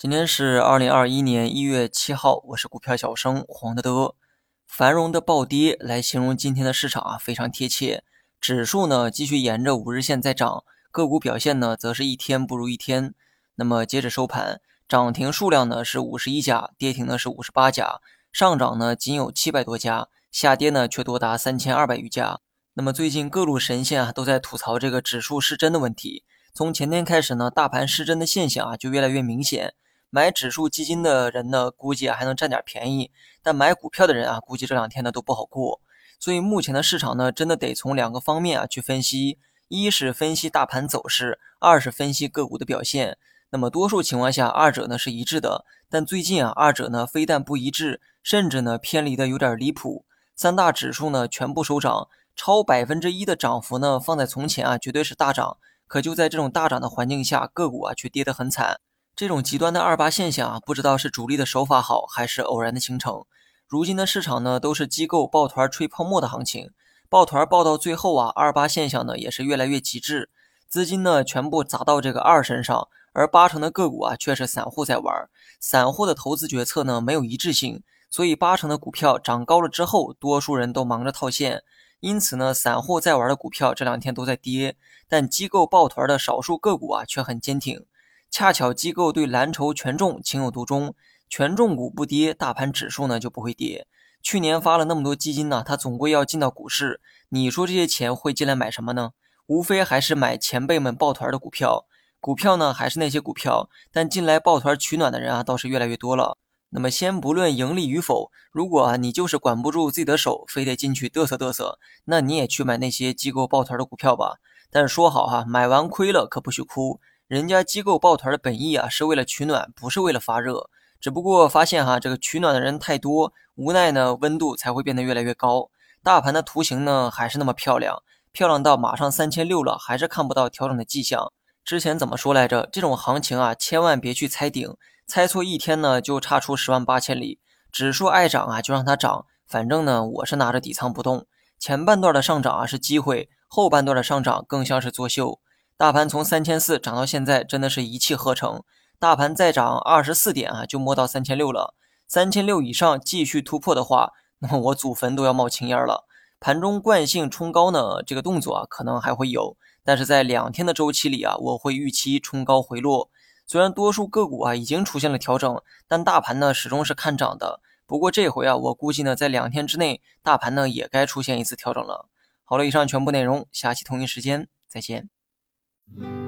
今天是二零二一年一月七号，我是股票小生黄德德。繁荣的暴跌来形容今天的市场啊，非常贴切。指数呢继续沿着五日线在涨，个股表现呢则是一天不如一天。那么截止收盘，涨停数量呢是五十一家，跌停呢是五十八家，上涨呢仅有七百多家，下跌呢却多达三千二百余家。那么最近各路神仙啊都在吐槽这个指数失真的问题。从前天开始呢，大盘失真的现象啊就越来越明显。买指数基金的人呢，估计还能占点便宜，但买股票的人啊，估计这两天呢都不好过。所以目前的市场呢，真的得从两个方面啊去分析：一是分析大盘走势，二是分析个股的表现。那么多数情况下，二者呢是一致的，但最近啊，二者呢非但不一致，甚至呢偏离的有点离谱。三大指数呢全部收涨，超百分之一的涨幅呢，放在从前啊绝对是大涨，可就在这种大涨的环境下，个股啊却跌得很惨。这种极端的二八现象啊，不知道是主力的手法好，还是偶然的形成。如今的市场呢，都是机构抱团吹泡沫的行情，抱团抱到最后啊，二八现象呢也是越来越极致，资金呢全部砸到这个二身上，而八成的个股啊却是散户在玩。散户的投资决策呢没有一致性，所以八成的股票涨高了之后，多数人都忙着套现，因此呢，散户在玩的股票这两天都在跌，但机构抱团的少数个股啊却很坚挺。恰巧机构对蓝筹权重情有独钟，权重股不跌，大盘指数呢就不会跌。去年发了那么多基金呢，它总归要进到股市。你说这些钱会进来买什么呢？无非还是买前辈们抱团的股票。股票呢还是那些股票，但进来抱团取暖的人啊倒是越来越多了。那么先不论盈利与否，如果啊你就是管不住自己的手，非得进去嘚瑟嘚瑟，那你也去买那些机构抱团的股票吧。但是说好哈，买完亏了可不许哭。人家机构抱团的本意啊，是为了取暖，不是为了发热。只不过发现哈，这个取暖的人太多，无奈呢，温度才会变得越来越高。大盘的图形呢，还是那么漂亮，漂亮到马上三千六了，还是看不到调整的迹象。之前怎么说来着？这种行情啊，千万别去猜顶，猜错一天呢，就差出十万八千里。指数爱涨啊，就让它涨，反正呢，我是拿着底仓不动。前半段的上涨啊是机会，后半段的上涨更像是作秀。大盘从三千四涨到现在，真的是一气呵成。大盘再涨二十四点啊，就摸到三千六了。三千六以上继续突破的话，那么我祖坟都要冒青烟了。盘中惯性冲高呢，这个动作啊，可能还会有，但是在两天的周期里啊，我会预期冲高回落。虽然多数个股啊已经出现了调整，但大盘呢始终是看涨的。不过这回啊，我估计呢，在两天之内，大盘呢也该出现一次调整了。好了，以上全部内容，下期同一时间再见。Mm-hmm.